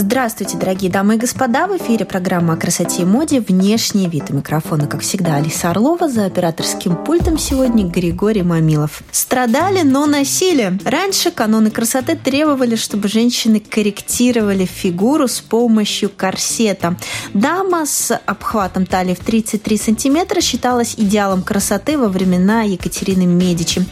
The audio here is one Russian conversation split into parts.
Здравствуйте, дорогие дамы и господа! В эфире программа о красоте и моде «Внешний вид». У микрофона, как всегда, Алиса Орлова. За операторским пультом сегодня Григорий Мамилов. Страдали, но носили. Раньше каноны красоты требовали, чтобы женщины корректировали фигуру с помощью корсета. Дама с обхватом талии в 33 сантиметра считалась идеалом красоты во времена Екатерины Медичи.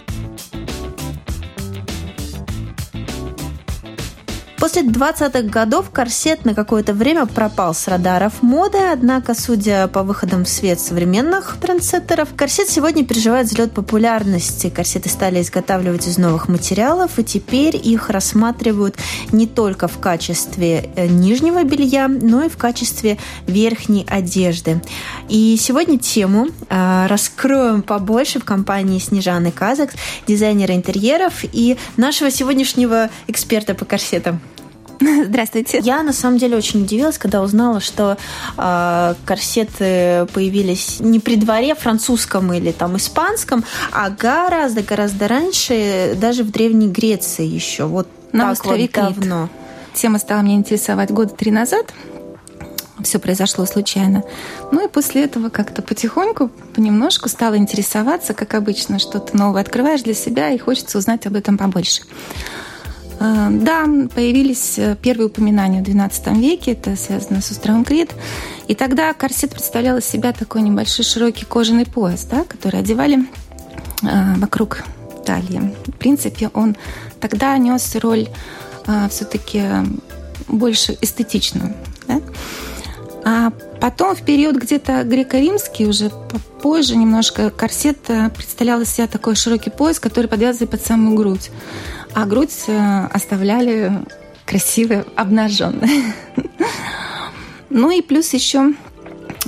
После 20-х годов корсет на какое-то время пропал с радаров моды, однако, судя по выходам в свет современных трендсеттеров, корсет сегодня переживает взлет популярности. Корсеты стали изготавливать из новых материалов, и теперь их рассматривают не только в качестве э, нижнего белья, но и в качестве верхней одежды. И сегодня тему э, раскроем побольше в компании Снежаны Казакс, дизайнера интерьеров и нашего сегодняшнего эксперта по корсетам. Здравствуйте. Я на самом деле очень удивилась, когда узнала, что э, корсеты появились не при дворе французском или там испанском, а гораздо гораздо раньше, даже в древней Греции еще. Вот На так вот давно. Тема стала меня интересовать года три назад. Все произошло случайно. Ну и после этого как-то потихоньку, понемножку стала интересоваться, как обычно, что-то новое открываешь для себя и хочется узнать об этом побольше. Э, да, появились э, первые упоминания в XII веке, это связано с островом Крит. И тогда корсет представлял из себя такой небольшой широкий кожаный пояс, да, который одевали э, вокруг талии. В принципе, он тогда нес роль все-таки больше эстетичную. Да? А потом, в период где-то греко-римский, уже позже немножко, корсет представлял из себя такой широкий пояс, который подвязывали под самую грудь а грудь э, оставляли красивой, обнаженной. Ну и плюс еще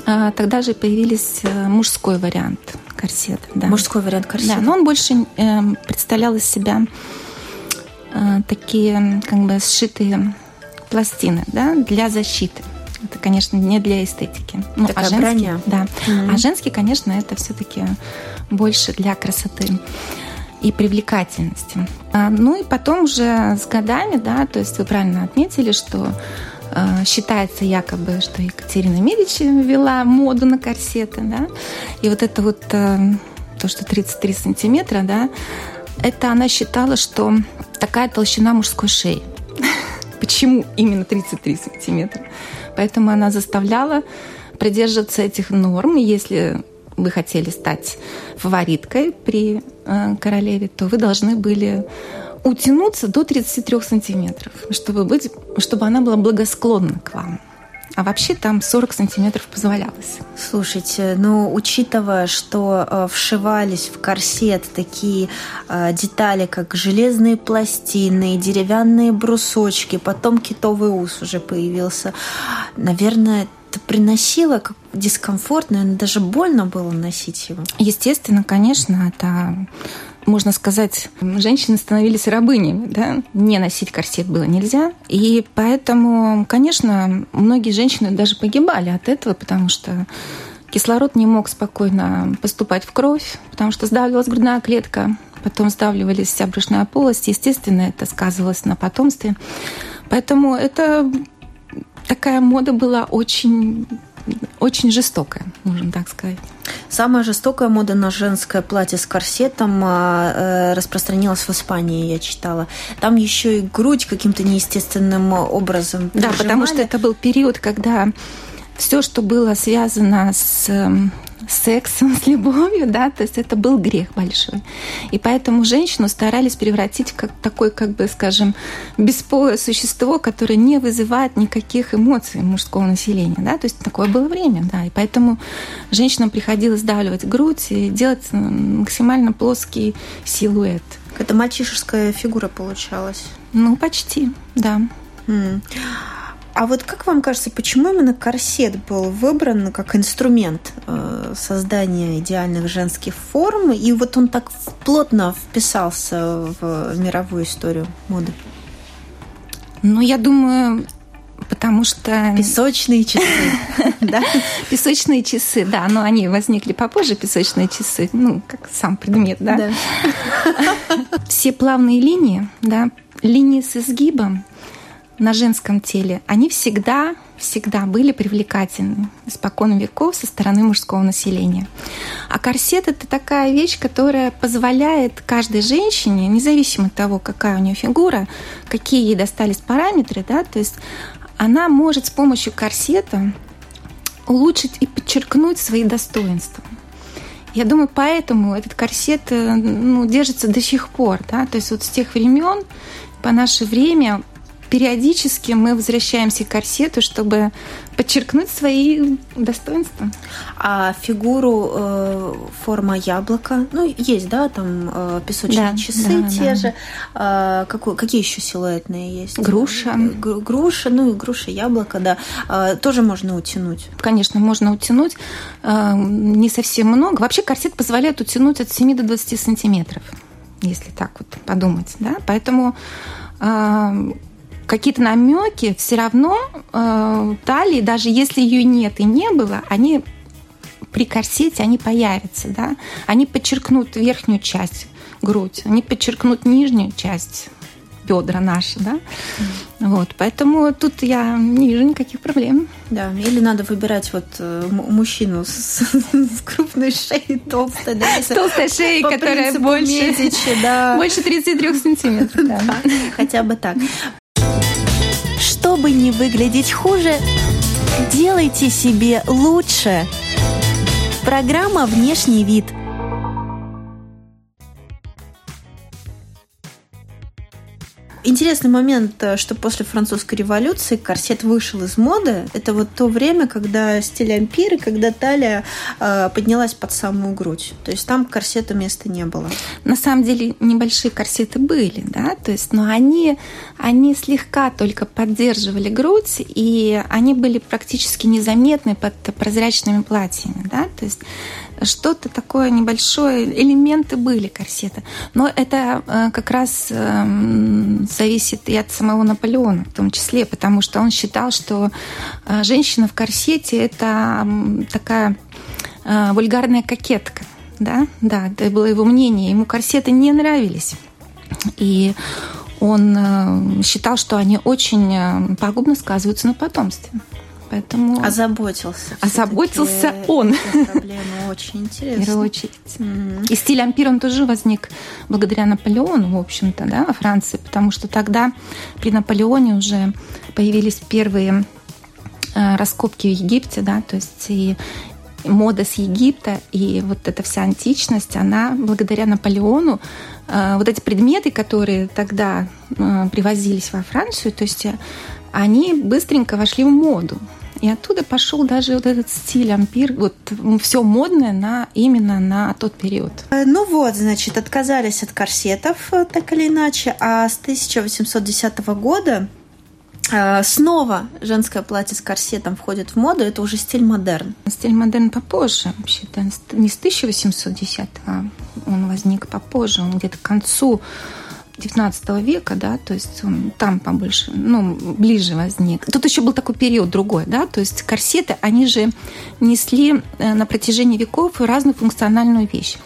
э, тогда же появились э, мужской вариант корсета. Да. Мужской вариант корсета. Да, но он больше представлял из себя такие как бы сшитые пластины да, для защиты. Это, конечно, не для эстетики. Ну, Такая а женский, броня. Да. Mm-hmm. А женский, конечно, это все-таки больше для красоты и привлекательности. А, ну и потом уже с годами, да, то есть вы правильно отметили, что э, считается якобы, что Екатерина Медичи ввела моду на корсеты, да, и вот это вот э, то, что 33 сантиметра, да, это она считала, что такая толщина мужской шеи. Почему именно 33 сантиметра? Поэтому она заставляла придерживаться этих норм. Если вы хотели стать фавориткой при э, королеве, то вы должны были утянуться до 33 сантиметров, чтобы, быть, чтобы она была благосклонна к вам. А вообще там 40 сантиметров позволялось. Слушайте, ну, учитывая, что э, вшивались в корсет такие э, детали, как железные пластины, деревянные брусочки, потом китовый ус уже появился, наверное, это приносило как дискомфорт, наверное, даже больно было носить его. Естественно, конечно, это можно сказать, женщины становились рабынями, да, не носить корсет было нельзя. И поэтому, конечно, многие женщины даже погибали от этого, потому что кислород не мог спокойно поступать в кровь, потому что сдавливалась грудная клетка, потом сдавливались вся брюшная полость. Естественно, это сказывалось на потомстве. Поэтому это такая мода была очень очень жестокая, можно так сказать. Самая жестокая мода на женское платье с корсетом а, э, распространилась в Испании, я читала. Там еще и грудь каким-то неестественным образом. Да, потому что это был период, когда все, что было связано с сексом, с любовью, да, то есть это был грех большой. И поэтому женщину старались превратить в как такое, как бы, скажем, бесполое существо, которое не вызывает никаких эмоций мужского населения, да, то есть такое было время, да, и поэтому женщинам приходилось сдавливать грудь и делать максимально плоский силуэт. Это мальчишеская фигура получалась. Ну, почти, да. А вот как вам кажется, почему именно корсет был выбран как инструмент э, создания идеальных женских форм, и вот он так плотно вписался в мировую историю моды? Ну, я думаю, потому что... Pесочные часы, да? Песочные часы, да, но они возникли попозже, песочные часы, ну, как сам предмет, да? Все плавные линии, да, линии с изгибом, на женском теле, они всегда, всегда были привлекательны испокон веков со стороны мужского населения. А корсет — это такая вещь, которая позволяет каждой женщине, независимо от того, какая у нее фигура, какие ей достались параметры, да, то есть она может с помощью корсета улучшить и подчеркнуть свои достоинства. Я думаю, поэтому этот корсет э, ну, держится до сих пор. Да? То есть вот с тех времен по наше время периодически мы возвращаемся к корсету, чтобы подчеркнуть свои достоинства. А фигуру э, форма яблока, ну, есть, да, там э, песочные да, часы да, те да. же. Э, какой, какие еще силуэтные есть? Груша. Г- груша, ну, и груша, яблоко, да. Э, тоже можно утянуть. Конечно, можно утянуть. Э, не совсем много. Вообще корсет позволяет утянуть от 7 до 20 сантиметров, если так вот подумать, да. Поэтому э, какие-то намеки все равно э, талии, даже если ее нет и не было, они при корсете они появятся, да, они подчеркнут верхнюю часть грудь, они подчеркнут нижнюю часть бедра наши, да. Вот, поэтому тут я не вижу никаких проблем. Да, или надо выбирать вот э, мужчину с, с крупной шеей, толстой, да, с толстой шеей, которая больше, Медичи, да. больше 33 сантиметров. Да. Да, хотя бы так. Чтобы не выглядеть хуже, делайте себе лучше. Программа «Внешний вид» – Интересный момент, э, что после французской революции корсет вышел из моды. Это вот то время, когда стиль ампир, когда талия э, поднялась под самую грудь. То есть там корсета места не было. На самом деле небольшие корсеты были, да, то есть, но они, они слегка только поддерживали грудь, и они были практически незаметны под прозрачными платьями, да, то есть что-то такое небольшое, элементы были корсета. Но это э, как раз эм, зависит и от самого Наполеона в том числе, потому что он считал, что э, женщина в корсете – это такая э, вульгарная кокетка. Да, да, это было его мнение. Ему корсеты не нравились. И он считал, что они очень пагубно сказываются на потомстве. Поэтому... Озаботился. Озаботился он. Проблема очень интересная. В первую очередь. Mm-hmm. И стиль ампир, он тоже возник благодаря Наполеону, в общем-то, да, во Франции, потому что тогда при Наполеоне уже появились первые э, раскопки в Египте, да, то есть и мода с Египта и вот эта вся античность, она благодаря Наполеону, э, вот эти предметы, которые тогда э, привозились во Францию, то есть они быстренько вошли в моду. И оттуда пошел даже вот этот стиль ампир, вот все модное на, именно на тот период. Э, ну вот, значит, отказались от корсетов э, так или иначе, а с 1810 года э, Снова женское платье с корсетом входит в моду, это уже стиль модерн. Стиль модерн попозже, вообще-то не с 1810, а он возник попозже, он где-то к концу XIX века, да, то есть он там побольше, ну, ближе возник. Тут еще был такой период другой, да, то есть корсеты, они же несли э, на протяжении веков разную функциональную вещь.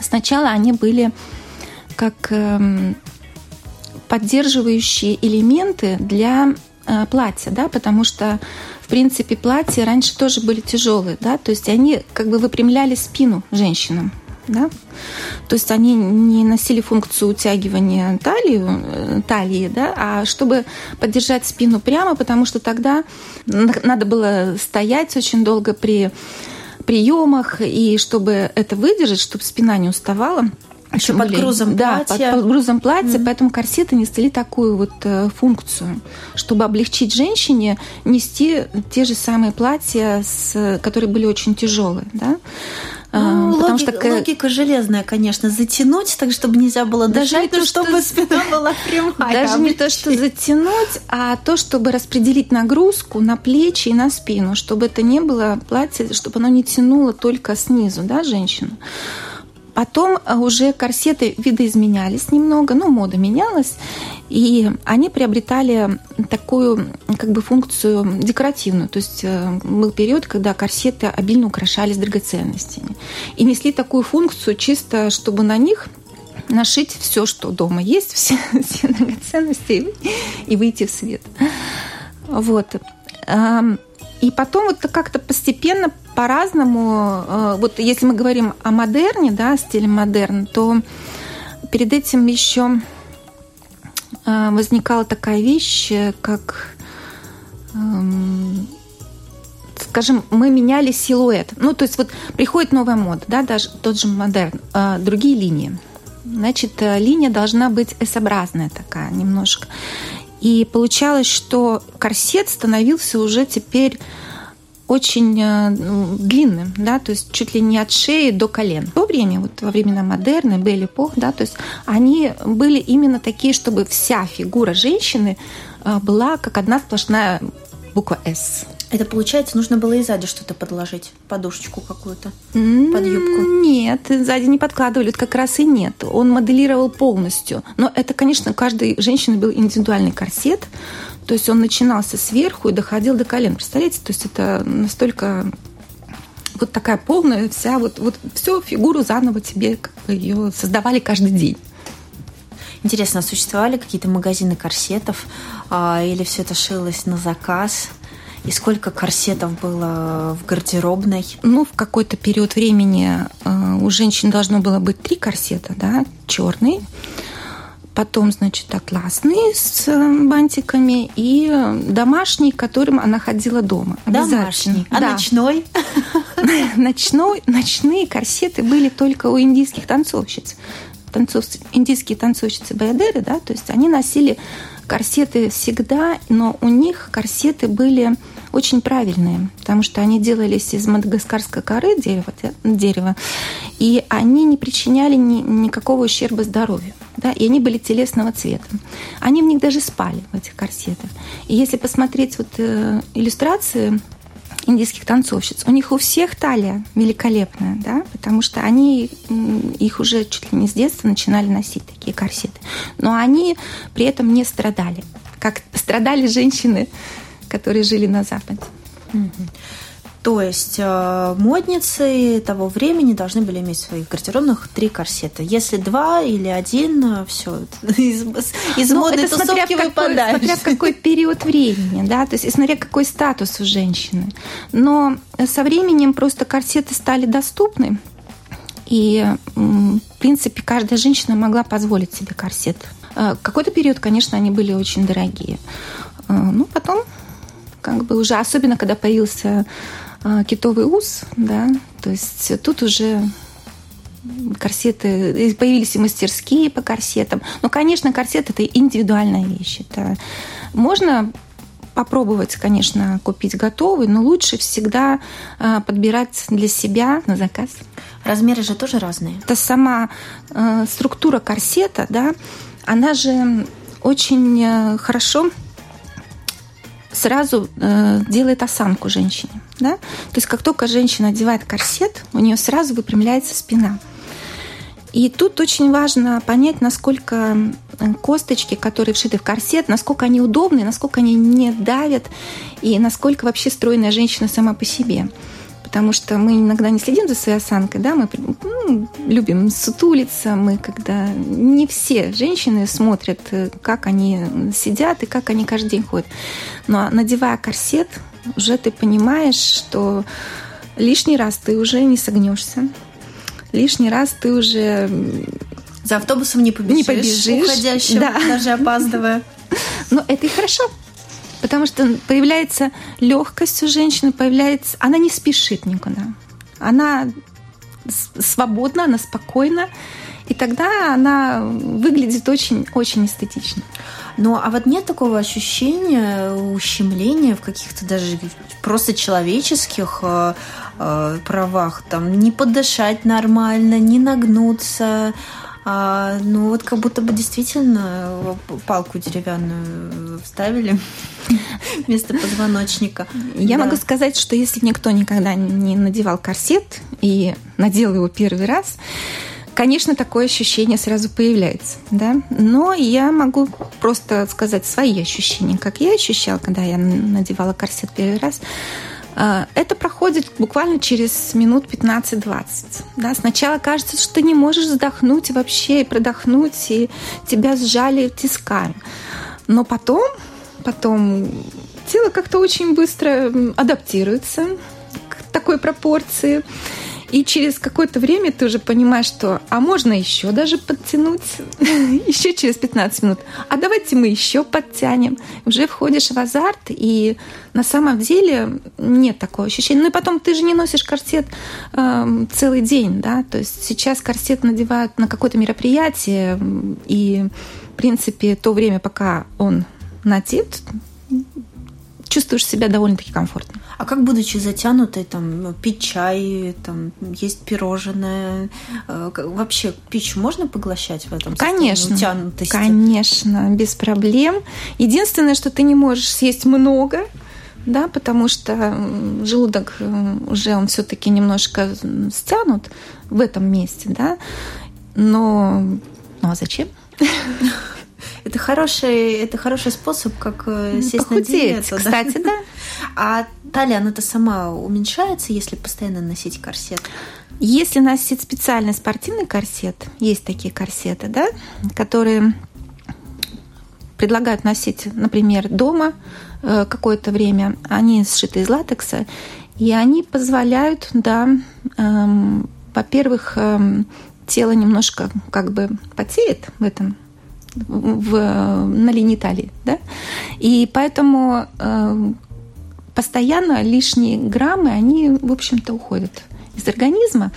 Сначала они были как эм, поддерживающие элементы для э, платья, да, потому что в принципе платья раньше тоже были тяжелые, да, то есть они как бы выпрямляли спину женщинам, да? То есть они не носили функцию утягивания талии, э, талии, да, а чтобы поддержать спину прямо, потому что тогда надо было стоять очень долго при приемах, и чтобы это выдержать, чтобы спина не уставала, еще под грузом да, платья. Под, под грузом платья, mm-hmm. поэтому корсеты несли такую вот э, функцию, чтобы облегчить женщине нести те же самые платья, с, которые были очень тяжелые. Да? Ну, потому логика, что логика железная, конечно, затянуть, так чтобы нельзя было даже дышать, то, чтобы что... спина была прямая. Даже не то, что затянуть, а то, чтобы распределить нагрузку на плечи и на спину, чтобы это не было платье, чтобы оно не тянуло только снизу, да, женщину. Потом э, уже корсеты видоизменялись немного, ну, мода менялась, и они приобретали такую как бы функцию декоративную. То есть э, был период, когда корсеты обильно украшались драгоценностями. И несли такую функцию чисто, чтобы на них нашить все, что дома есть, все, все драгоценности и выйти в свет. Вот. И потом вот как-то постепенно по-разному, э, вот если мы говорим о модерне, да, стиле модерн, то перед этим еще э, возникала такая вещь, как эм, скажем, мы меняли силуэт. Ну, то есть вот приходит новая мода, да, даже тот же модерн, э, другие линии. Значит, линия должна быть S-образная такая немножко. И получалось, что корсет становился уже теперь очень э, длинным, да, то есть чуть ли не от шеи до колен. В то время, вот во времена модерна, Белли Пох, да, то есть они были именно такие, чтобы вся фигура женщины э, была как одна сплошная буква «С». Это получается, нужно было и сзади что-то подложить, подушечку какую-то под юбку? Нет, сзади не подкладывали, как раз и нет. Он моделировал полностью. Но это, конечно, у каждой женщины был индивидуальный корсет. То есть он начинался сверху и доходил до колен. Представляете, то есть это настолько вот такая полная вся, вот, вот всю фигуру заново тебе как бы ее создавали каждый день. Интересно, а существовали какие-то магазины корсетов а, или все это шилось на заказ? И сколько корсетов было в гардеробной? Ну, в какой-то период времени э, у женщин должно было быть три корсета, да, черный, потом, значит, атласный с э, бантиками и домашний, которым она ходила дома. Домашний. А да. ночной? Ночной, ночные корсеты были только у индийских танцовщиц. Танцов, индийские танцовщицы Баядеры, да, то есть они носили корсеты всегда, но у них корсеты были очень правильные, потому что они делались из мадагаскарской коры дерева, дерева и они не причиняли ни, никакого ущерба здоровью. Да, и они были телесного цвета. Они в них даже спали, в этих корсетах. И если посмотреть вот э, иллюстрации индийских танцовщиц. У них у всех талия великолепная, да, потому что они их уже чуть ли не с детства начинали носить такие корсеты. Но они при этом не страдали, как страдали женщины, которые жили на Западе. То есть э, модницы того времени должны были иметь в своих гардеробных три корсета. Если два или один, э, все, из, из ну, модной это тусовки. Какой, смотря в какой период времени, да, то есть смотря какой статус у женщины. Но со временем просто корсеты стали доступны, и, в принципе, каждая женщина могла позволить себе корсет. Э, какой-то период, конечно, они были очень дорогие. Ну, потом как бы уже, особенно когда появился китовый ус, да, то есть тут уже корсеты, появились и мастерские по корсетам. Но, конечно, корсет – это индивидуальная вещь. Это можно попробовать, конечно, купить готовый, но лучше всегда а, подбирать для себя на заказ. Размеры же тоже разные. Это сама э, структура корсета, да, она же очень хорошо сразу делает осанку женщине. Да? То есть как только женщина одевает корсет, у нее сразу выпрямляется спина. И тут очень важно понять, насколько э, косточки, которые вшиты в корсет, насколько они удобны, насколько они не давят, и насколько вообще стройная женщина сама по себе потому что мы иногда не следим за своей осанкой, да, мы ну, любим сутулиться, мы когда не все женщины смотрят, э, как они сидят и как они каждый день ходят. Но надевая корсет, уже ты понимаешь, что лишний раз ты уже не согнешься, лишний раз ты уже за автобусом не побежишь, не побежишь уходящим, да. даже опаздывая. Но это и хорошо, Потому что появляется легкость у женщины, появляется... Она не спешит никуда. Она свободна, она спокойна. И тогда она выглядит очень, очень эстетично. Ну, а вот нет такого ощущения ущемления в каких-то даже просто человеческих э, э, правах, там, не подышать нормально, не нагнуться, а, ну вот как будто бы действительно палку деревянную вставили вместо позвоночника. Я да. могу сказать, что если никто никогда не надевал корсет и надел его первый раз, конечно, такое ощущение сразу появляется, да. Но я могу просто сказать свои ощущения, как я ощущала, когда я надевала корсет первый раз. А, это проходит буквально через минут 15-20. Да? Сначала кажется, что ты не можешь вздохнуть вообще и продохнуть, и тебя сжали тисками. Но потом, потом тело как-то очень быстро адаптируется к такой пропорции. И через какое-то время ты уже понимаешь, что а можно еще даже подтянуть, еще через 15 минут. А давайте мы еще подтянем. Уже входишь в азарт, и на самом деле нет такого ощущения. Ну и потом ты же не носишь корсет э, целый день, да, то есть сейчас корсет надевают на какое-то мероприятие, и в принципе то время, пока он надет, чувствуешь себя довольно-таки комфортно. А как, будучи затянутой, там, пить чай, там, есть пирожное, э, вообще пищу можно поглощать в этом Конечно, конечно, без проблем. Единственное, что ты не можешь съесть много, да, потому что желудок э, уже он все-таки немножко стянут в этом месте, да, но, ну а зачем? Это хороший, это хороший способ, как э, сесть Похудеть, на диету. Кстати, да. да. А талия, она-то сама уменьшается, если постоянно носить корсет? Если носить специальный спортивный корсет, есть такие корсеты, да, которые предлагают носить, например, дома э, какое-то время. Они сшиты из латекса, и они позволяют, да, эм, во-первых, эм, тело немножко как бы потеет в этом в, на линии талии, да, и поэтому э, постоянно лишние граммы, они, в общем-то, уходят из организма.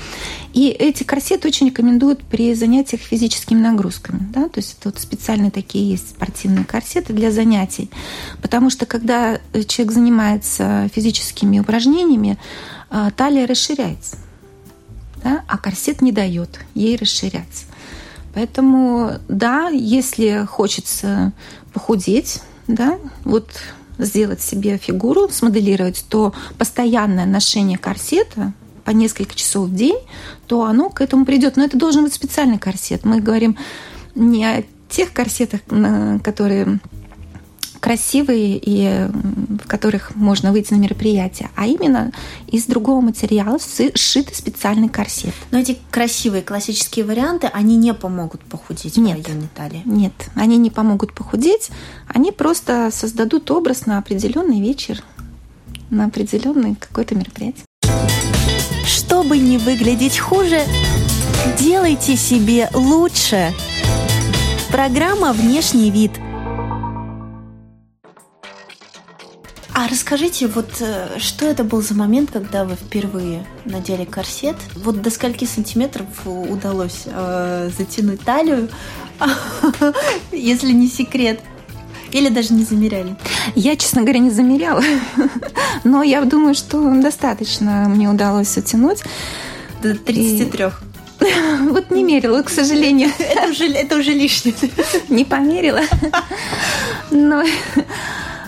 И эти корсеты очень рекомендуют при занятиях физическими нагрузками. Да? То есть это вот специальные такие есть спортивные корсеты для занятий. Потому что когда человек занимается физическими упражнениями, э, талия расширяется. Да? А корсет не дает ей расширяться. Поэтому, да, если хочется похудеть, да, вот сделать себе фигуру, смоделировать, то постоянное ношение корсета по несколько часов в день, то оно к этому придет. Но это должен быть специальный корсет. Мы говорим не о тех корсетах, которые красивые и в которых можно выйти на мероприятие, а именно из другого материала сшитый специальный корсет. Но эти красивые классические варианты, они не помогут похудеть нет, в районе талии? Нет, они не помогут похудеть, они просто создадут образ на определенный вечер, на определенное какое-то мероприятие. Чтобы не выглядеть хуже, делайте себе лучше. Программа «Внешний вид» – А расскажите, вот э, что это был за момент, когда вы впервые надели корсет? Вот до скольки сантиметров удалось э, затянуть талию, если не секрет? Или даже не замеряли? Я, честно говоря, не замеряла. Но я думаю, что достаточно мне удалось утянуть. До 33. И... Вот не мерила, к сожалению. Это уже, это уже лишнее. Не померила. Но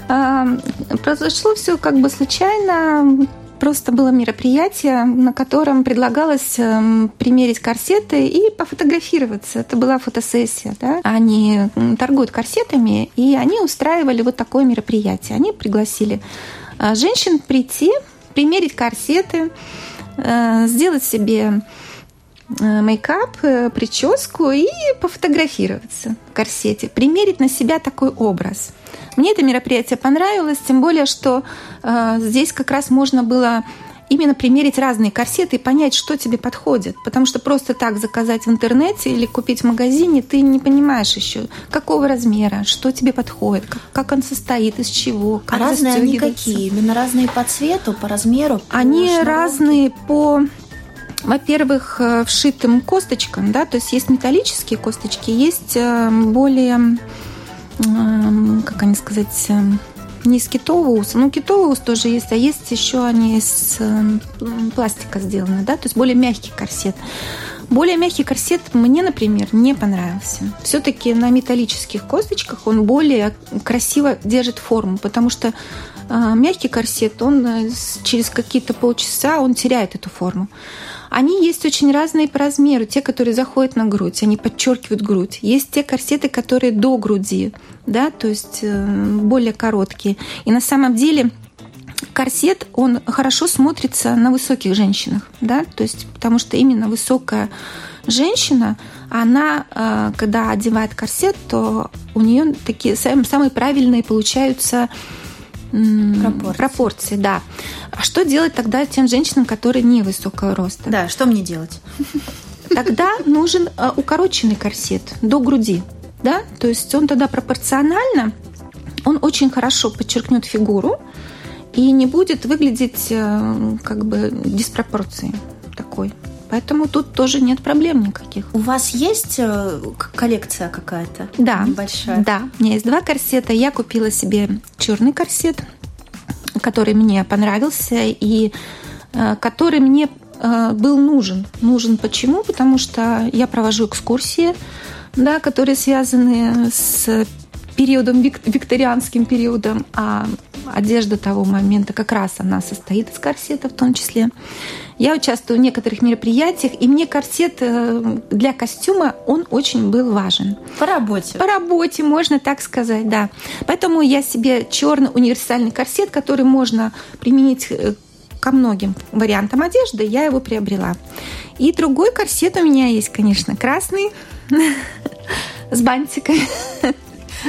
Произошло все как бы случайно. Просто было мероприятие, на котором предлагалось эм, примерить корсеты и пофотографироваться. Это была фотосессия. Да? Они торгуют корсетами, и они устраивали вот такое мероприятие. Они пригласили э, женщин прийти, примерить корсеты, э, сделать себе мейкап, прическу и пофотографироваться в корсете, примерить на себя такой образ – мне это мероприятие понравилось, тем более, что э, здесь как раз можно было именно примерить разные корсеты и понять, что тебе подходит. Потому что просто так заказать в интернете или купить в магазине, ты не понимаешь еще, какого размера, что тебе подходит, как, как он состоит, из чего, как а разные они какие? Именно разные по цвету, по размеру? По они шнуровке? разные по во-первых, э, вшитым косточкам, да, то есть есть металлические косточки, есть э, более как они сказать, не из китового уса, ну китовый ус тоже есть, а есть еще они из пластика сделаны, да, то есть более мягкий корсет. Более мягкий корсет мне, например, не понравился. Все-таки на металлических косточках он более красиво держит форму, потому что э, мягкий корсет, он э, через какие-то полчаса он теряет эту форму. Они есть очень разные по размеру. Те, которые заходят на грудь, они подчеркивают грудь. Есть те корсеты, которые до груди, да, то есть э, более короткие. И на самом деле корсет, он хорошо смотрится на высоких женщинах, да, то есть потому что именно высокая женщина, она, э, когда одевает корсет, то у нее такие самые правильные получаются пропорции. пропорции, да. А что делать тогда тем женщинам, которые не высокого роста? Да, что мне делать? Тогда нужен э, укороченный корсет до груди, да, то есть он тогда пропорционально, он очень хорошо подчеркнет фигуру, и не будет выглядеть э, как бы диспропорции такой. Поэтому тут тоже нет проблем никаких. У вас есть э, коллекция какая-то? Да. Небольшая? Да. У меня есть два корсета. Я купила себе черный корсет, который мне понравился и э, который мне был нужен. Нужен почему? Потому что я провожу экскурсии, да, которые связаны с периодом, викторианским периодом, а одежда того момента как раз она состоит из корсета в том числе. Я участвую в некоторых мероприятиях, и мне корсет э, для костюма, он очень был важен. По работе. По работе, можно так сказать, да. Поэтому я себе черный универсальный корсет, который можно применить э, ко многим вариантам одежды, я его приобрела. И другой корсет у меня есть, конечно, красный, с бантиком.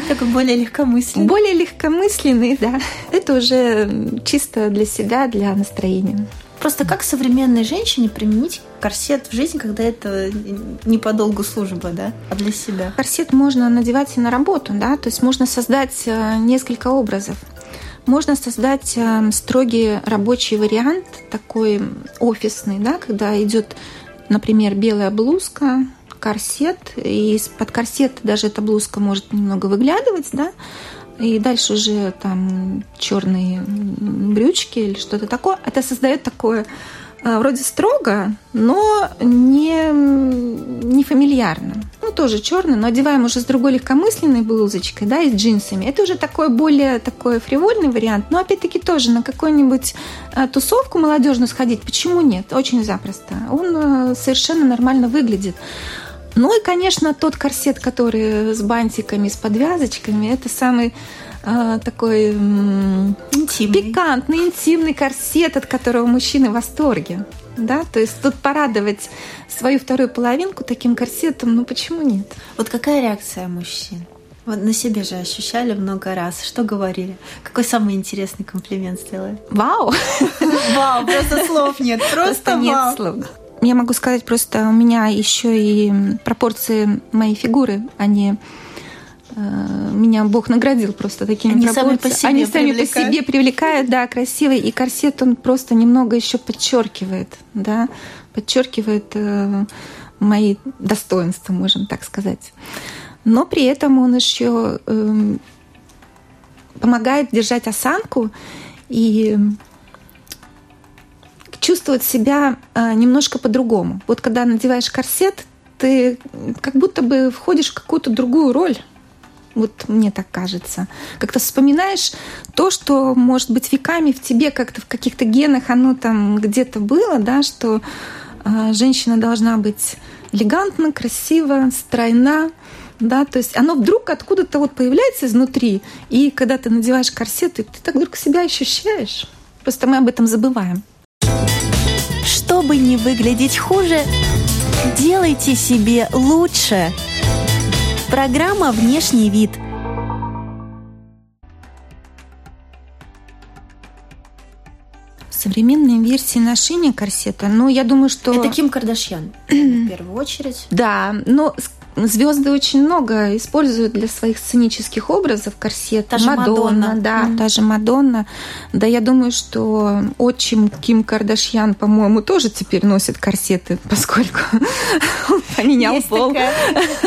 Такой более легкомысленный. Более легкомысленный, да. Это уже чисто для себя, для настроения. Просто как современной женщине применить корсет в жизнь, когда это не по долгу службы, да, а для себя? Корсет можно надевать и на работу, да, то есть можно создать э, несколько образов. Можно создать э, строгий рабочий вариант, такой офисный, да, когда идет, например, белая блузка, корсет, и из-под корсета даже эта блузка может немного выглядывать, да, и дальше уже там черные брючки или что-то такое. Это создает такое э, вроде строго, но не, не фамильярно. Ну, тоже черный, но одеваем уже с другой легкомысленной блузочкой, да, и с джинсами. Это уже такой более такой фривольный вариант, но опять-таки тоже на какую-нибудь э, тусовку молодежную сходить, почему нет? Очень запросто. Он э, совершенно нормально выглядит. Ну и, конечно, тот корсет, который с бантиками, с подвязочками, это самый э, такой интимный. пикантный, интимный корсет, от которого мужчины в восторге. Да, то есть тут порадовать свою вторую половинку таким корсетом, ну почему нет? Вот какая реакция мужчин? Вот на себе же ощущали много раз. Что говорили? Какой самый интересный комплимент сделали? Вау! Вау, просто слов нет. Просто нет слов. Я могу сказать просто, у меня еще и пропорции моей фигуры, они э, меня Бог наградил просто такими Они пропорциями. Сами по себе Они сами по себе привлекают, да, красивый. И корсет он просто немного еще подчеркивает, да, подчеркивает э, мои достоинства, можем так сказать. Но при этом он еще э, помогает держать осанку и чувствовать себя э, немножко по-другому. Вот когда надеваешь корсет, ты как будто бы входишь в какую-то другую роль. Вот мне так кажется. Как-то вспоминаешь то, что, может быть, веками в тебе как-то в каких-то генах оно там где-то было, да, что э, женщина должна быть элегантна, красива, стройна, да, то есть оно вдруг откуда-то вот появляется изнутри, и когда ты надеваешь корсет, ты, ты так вдруг себя ощущаешь. Просто мы об этом забываем. Чтобы не выглядеть хуже, делайте себе лучше. Программа «Внешний вид». Современные версии ношения корсета, ну, я думаю, что... Это Ким Кардашьян, в первую очередь. Да, но звезды очень много используют для своих сценических образов корсет. Та Мадонна, Мадонна. да, mm. та же Мадонна. Да, я думаю, что отчим Ким Кардашьян, по-моему, тоже теперь носит корсеты, поскольку он поменял есть пол. Такая,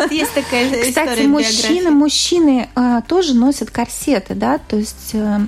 есть такая Кстати, мужчины, мужчины а, тоже носят корсеты, да, то есть а,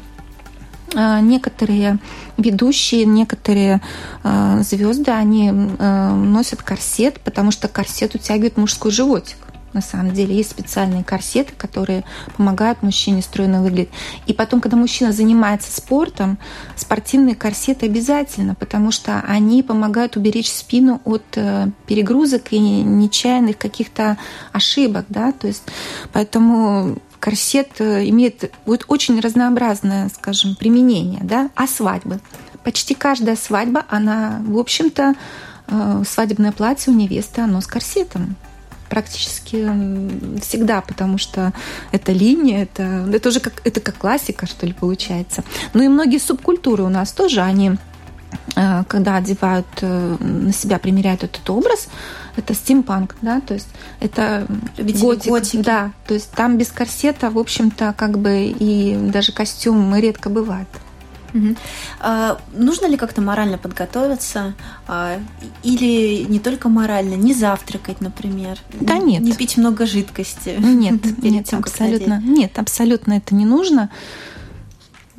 некоторые ведущие, некоторые э, звезды, они э, носят корсет, потому что корсет утягивает мужской животик. На самом деле есть специальные корсеты, которые помогают мужчине стройно выглядеть. И потом, когда мужчина занимается спортом, спортивные корсеты обязательно, потому что они помогают уберечь спину от э, перегрузок и нечаянных каких-то ошибок, да, то есть поэтому корсет э, имеет вот очень разнообразное, скажем, применение, да, а свадьбы. Почти каждая свадьба, она, в общем-то, э, свадебное платье у невесты, оно с корсетом практически всегда, потому что это линия, это, это уже как, это как классика, что ли, получается. Ну и многие субкультуры у нас тоже, они э, когда одевают на себя, примеряют этот образ, это стимпанк, да, то есть это готик, готики. да, то есть там без корсета, в общем-то, как бы и даже костюм редко бывает. Угу. А, нужно ли как-то морально подготовиться? А, или не только морально, не завтракать, например? Да нет. Не пить много жидкости? Нет, нет, абсолютно. Нет, абсолютно это не нужно.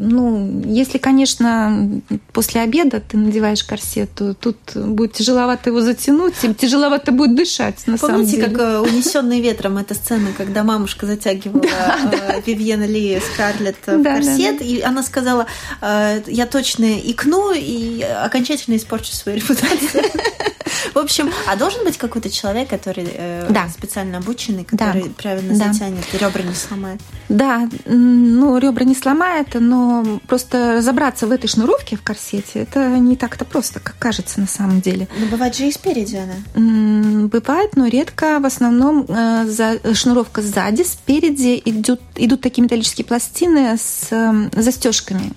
Ну, если, конечно, после обеда ты надеваешь корсет, то тут будет тяжеловато его затянуть, и тяжеловато будет дышать, на Помните, самом деле. как э, «Унесенный ветром» эта сцена, когда мамушка затягивала э, Вивьена Ли Скарлетт в корсет, и она сказала, э, я точно икну и окончательно испорчу свою репутацию. В общем, а должен быть какой-то человек, который э, да. специально обученный, который да. правильно да. затянет ребра не сломает. Да, ну ребра не сломает, но просто разобраться в этой шнуровке в корсете, это не так-то просто, как кажется на самом деле. Но бывает же и спереди она. Бывает, но редко. В основном э, за, шнуровка сзади, спереди идут, идут такие металлические пластины с э, застежками.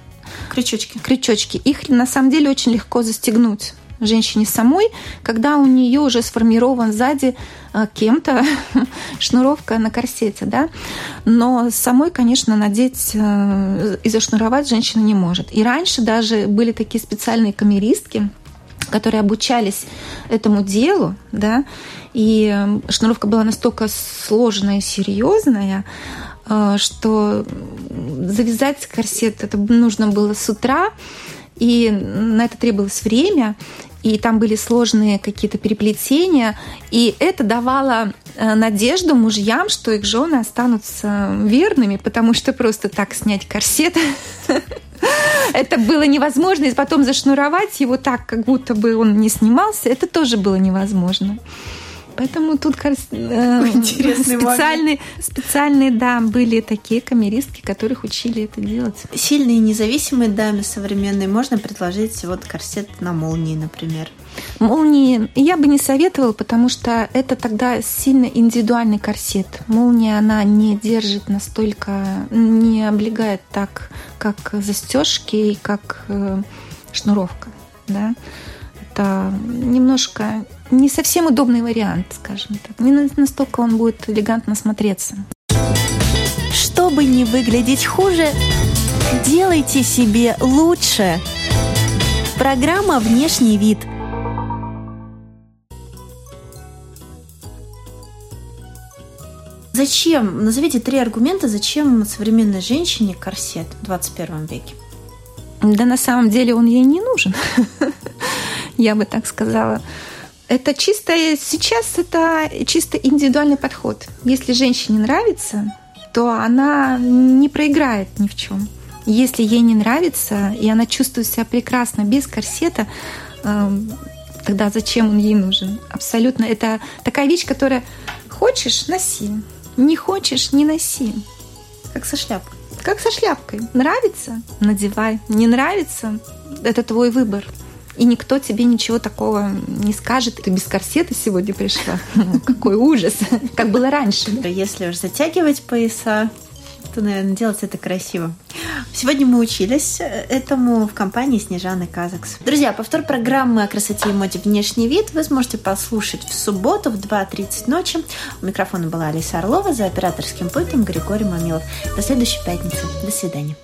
Крючочки. Крючочки. Их на самом деле очень легко застегнуть женщине самой, когда у нее уже сформирован сзади э, кем-то шнуровка на корсете, да. Но самой, конечно, надеть э, и зашнуровать женщина не может. И раньше даже были такие специальные камеристки, которые обучались этому делу, да, и э, шнуровка была настолько сложная и серьезная, что завязать корсет это нужно было с утра, и на это требовалось время, и там были сложные какие-то переплетения, и это давало э, надежду мужьям, что их жены останутся верными, потому что просто так снять корсет это было невозможно, и потом зашнуровать его так, как будто бы он не снимался, это тоже было невозможно. Поэтому тут э, специальные, специальные, да, были такие камеристки, которых учили это делать. Сильные независимые даме современной можно предложить вот корсет на молнии, например. Молнии я бы не советовала, потому что это тогда сильно индивидуальный корсет. Молния, она не держит настолько, не облегает так, как застежки и как э, шнуровка. Да? Это немножко не совсем удобный вариант, скажем так. Не настолько он будет элегантно смотреться. Чтобы не выглядеть хуже, делайте себе лучше. Программа «Внешний вид». Зачем? Назовите три аргумента, зачем современной женщине корсет в 21 веке. Да на самом деле он ей не нужен. Я бы так сказала. Это чисто сейчас это чисто индивидуальный подход. Если женщине нравится, то она не проиграет ни в чем. Если ей не нравится, и она чувствует себя прекрасно без корсета, эм, тогда зачем он ей нужен? Абсолютно. Это такая вещь, которая хочешь – носи, не хочешь – не носи. Как со шляпкой. Как со шляпкой. Нравится – надевай. Не нравится – это твой выбор и никто тебе ничего такого не скажет. Ты без корсета сегодня пришла. Какой ужас, как было раньше. Если уж затягивать пояса, то, наверное, делать это красиво. Сегодня мы учились э, этому в компании Снежаны Казакс. Друзья, повтор программы о красоте и моде «Внешний вид» вы сможете послушать в субботу в 2.30 ночи. У микрофона была Алиса Орлова, за операторским пультом Григорий Мамилов. До следующей пятницы. До свидания.